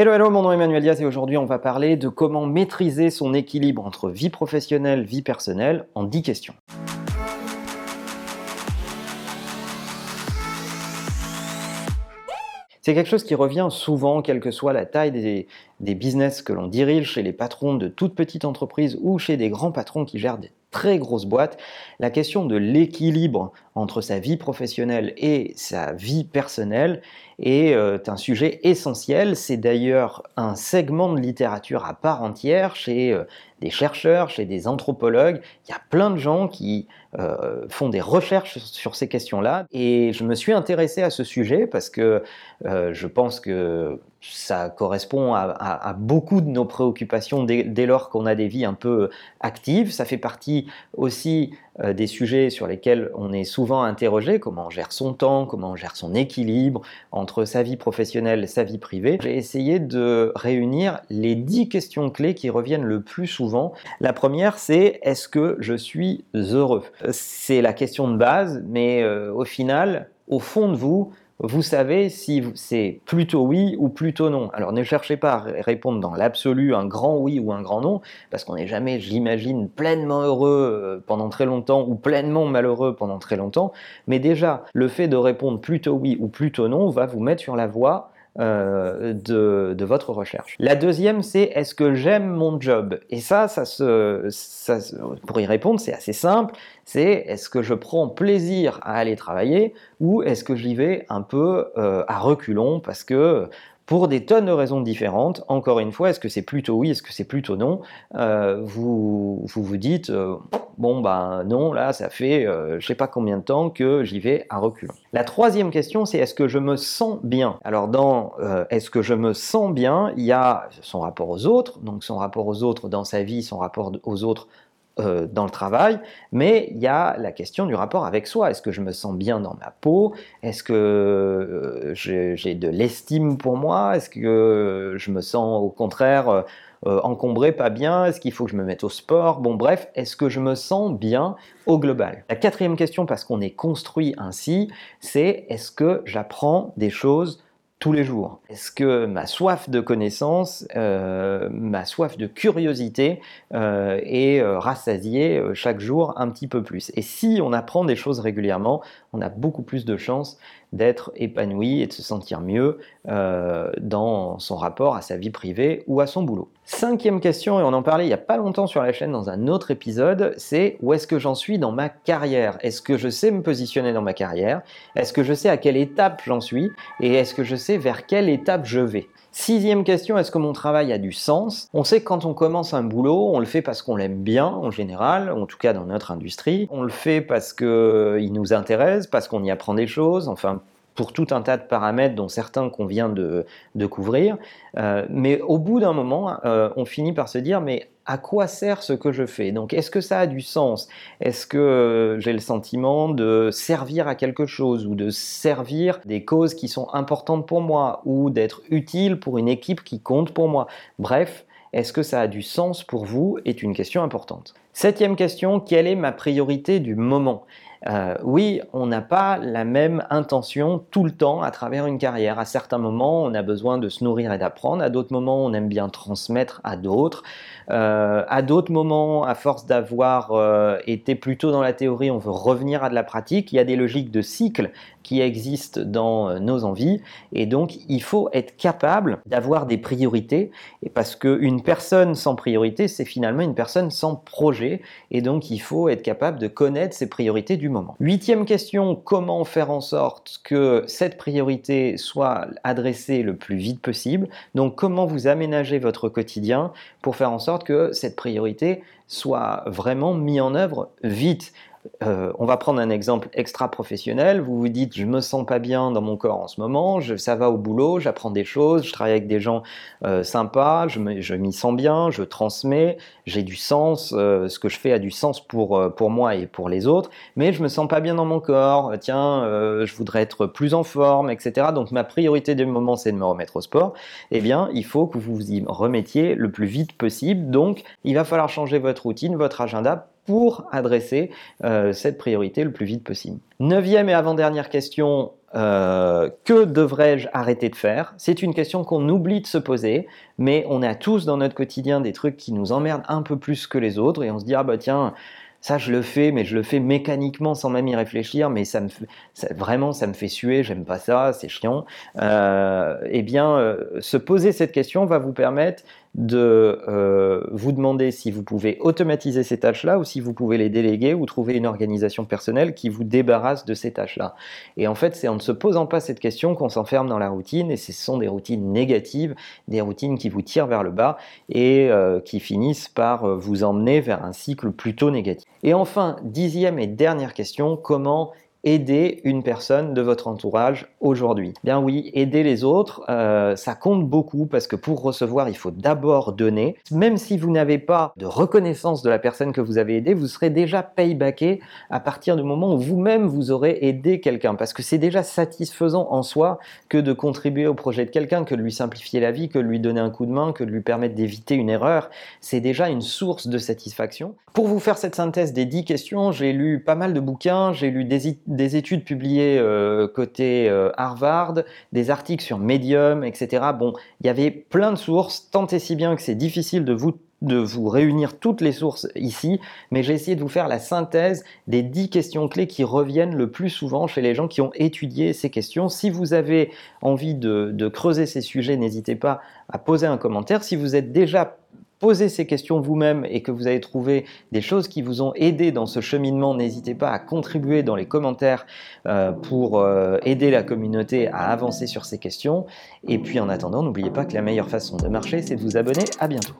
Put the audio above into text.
Hello, hello, mon nom est Emmanuel Diaz et aujourd'hui on va parler de comment maîtriser son équilibre entre vie professionnelle, vie personnelle en 10 questions. C'est quelque chose qui revient souvent, quelle que soit la taille des, des business que l'on dirige, chez les patrons de toutes petites entreprises ou chez des grands patrons qui gèrent des très grosses boîtes. La question de l'équilibre entre sa vie professionnelle et sa vie personnelle est euh, un sujet essentiel. C'est d'ailleurs un segment de littérature à part entière chez euh, des chercheurs, chez des anthropologues. Il y a plein de gens qui euh, font des recherches sur ces questions-là. Et je me suis intéressé à ce sujet parce que je pense que ça correspond à, beaucoup de nos préoccupations dès, lors qu'on a des vies un peu actives. Ça fait partie aussi euh, des sujets sur lesquels on est souvent interrogé, comment on gère son temps, comment on gère son équilibre entre sa vie professionnelle et sa vie privée. J'ai essayé de réunir les dix questions clés qui reviennent le plus souvent. La première, c'est est-ce que je suis heureux? C'est la question de base, mais euh, au final, au fond de vous, vous savez si c'est plutôt oui ou plutôt non. Alors ne cherchez pas à répondre dans l'absolu un grand oui ou un grand non, parce qu'on n'est jamais, j'imagine, pleinement heureux euh, pendant très longtemps ou pleinement malheureux pendant très longtemps. Mais déjà, le fait de répondre plutôt oui ou plutôt non va vous mettre sur la voie euh, de, votre recherche. La deuxième, c'est est-ce que j'aime mon job? Et ça, ça, se, pour y répondre, c'est assez simple. C'est est-ce que je prends plaisir à aller travailler ou est-ce que j'y vais un peu euh, à reculons parce que pour des tonnes de raisons différentes. Encore une fois, est-ce que c'est plutôt oui, est-ce que c'est plutôt non? Euh, vous, vous, dites, euh, bon ben non, là ça fait euh, je sais pas combien de temps que j'y vais à reculons. La troisième question, c'est est-ce que je me sens bien? Alors dans est-ce que je me sens bien, il y a son rapport aux autres, donc son rapport aux autres dans sa vie, son rapport aux autres euh, dans le travail, mais il y a la question du rapport avec soi. Est-ce que je me sens bien dans ma peau? Est-ce que euh, j'ai de l'estime pour moi? Est-ce que je me sens au contraire euh, encombré, pas bien? Est-ce qu'il faut que je me mette au sport? Bon bref, est-ce que je me sens bien au global? La quatrième question, parce qu'on est construit ainsi, c'est est-ce que j'apprends des choses tous les jours. Est-ce que ma soif de connaissance, euh, ma soif de curiosité euh, est euh, rassasiée chaque jour un petit peu plus? Et si on apprend des choses régulièrement, on a beaucoup plus de chances d'être épanoui et de se sentir mieux dans son rapport à sa vie privée ou à son boulot. Cinquième question, et on en parlait il n'y a pas longtemps sur la chaîne dans un autre épisode, c'est où est-ce que j'en suis dans ma carrière? Est-ce que je sais me positionner dans ma carrière? Est-ce que je sais à quelle étape j'en suis? Et est-ce que je sais vers quelle étape je vais? Sixième question, est-ce que mon travail a du sens? On sait que quand on commence un boulot, on le fait parce qu'on l'aime bien en général, en tout cas dans notre industrie. On le fait parce qu'il nous intéresse, parce qu'on y apprend des choses, enfin pour tout un tas de paramètres dont certains qu'on vient de, couvrir. Euh, mais au bout d'un moment, euh, on finit par se dire, mais à quoi sert ce que je fais? Donc est-ce que ça a du sens? Est-ce que euh, j'ai le sentiment de servir à quelque chose ou de servir des causes qui sont importantes pour moi ou d'être utile pour une équipe qui compte pour moi? Bref, est-ce que ça a du sens pour vous est une question importante. Septième question, quelle est ma priorité du moment? Euh, oui, on n'a pas la même intention tout le temps à travers une carrière. À certains moments, on a besoin de se nourrir et d'apprendre. À d'autres moments, on aime bien transmettre à d'autres. Euh, à d'autres moments, à force d'avoir euh, été plutôt dans la théorie, on veut revenir à de la pratique. Il y a des logiques de cycle qui existent dans euh, nos envies. Et donc, il faut être capable d'avoir des priorités. Et parce qu'une personne sans priorité, c'est finalement une personne sans projet. Et donc, il faut être capable de connaître ses priorités du moment. Huitième question, comment faire en sorte que cette priorité soit adressée le plus vite possible? Donc, comment vous aménagez votre quotidien pour faire en sorte que cette priorité soit vraiment mise en œuvre vite. Euh, on va prendre un exemple extra professionnel. Vous vous dites, je me sens pas bien dans mon corps en ce moment, ça va au boulot, j'apprends des choses, je travaille avec des gens euh, sympas, je, m'y sens bien, je transmets, j'ai du sens, euh, ce que je fais a du sens pour, pour moi et pour les autres, mais je me sens pas bien dans mon corps, tiens, je voudrais être plus en forme, etc. Donc ma priorité du moment, c'est de me remettre au sport. Eh bien, il faut que vous vous y remettiez le plus vite possible. Donc, il va falloir changer votre routine, votre agenda pour adresser euh, cette priorité le plus vite possible. Neuvième et avant-dernière question, euh, que devrais-je arrêter de faire? C'est une question qu'on oublie de se poser, mais on a tous dans notre quotidien des trucs qui nous emmerdent un peu plus que les autres et on se dit ah bah tiens ça, je le fais, mais je le fais mécaniquement sans même y réfléchir, mais ça me vraiment, ça me fait suer, j'aime pas ça, c'est chiant. Euh, eh bien, se poser cette question va vous permettre de euh, vous demander si vous pouvez automatiser ces tâches-là ou si vous pouvez les déléguer ou trouver une organisation personnelle qui vous débarrasse de ces tâches-là. Et en fait, c'est en ne se posant pas cette question qu'on s'enferme dans la routine et ce sont des routines négatives, des routines qui vous tirent vers le bas et euh, qui finissent par euh, vous emmener vers un cycle plutôt négatif. Et enfin, dixième et dernière question, comment aider une personne de votre entourage aujourd'hui Bien oui, aider les autres, euh, ça compte beaucoup parce que pour recevoir, il faut d'abord donner. Même si vous n'avez pas de reconnaissance de la personne que vous avez aidée, vous serez déjà paybacké à partir du moment où vous-même vous aurez aidé quelqu'un parce que c'est déjà satisfaisant en soi que de contribuer au projet de quelqu'un, que de lui simplifier la vie, que de lui donner un coup de main, que de lui permettre d'éviter une erreur. C'est déjà une source de satisfaction. Pour vous faire cette synthèse des 10 questions, j'ai lu pas mal de bouquins, j'ai lu des des études publiées euh, côté euh, Harvard, des articles sur Medium, etc. Bon, il y avait plein de sources, tant et si bien que c'est difficile de vous réunir toutes les sources ici, mais j'ai essayé de vous faire la synthèse des 10 questions clés qui reviennent le plus souvent chez les gens qui ont étudié ces questions. Si vous avez envie de creuser ces sujets, n'hésitez pas à poser un commentaire. Si vous êtes déjà posez ces questions vous-même et que vous avez trouvé des choses qui vous ont aidé dans ce cheminement, n'hésitez pas à contribuer dans les commentaires euh, pour euh, aider la communauté à avancer sur ces questions. Et puis en attendant, n'oubliez pas que la meilleure façon de marcher, c'est de vous abonner. À bientôt.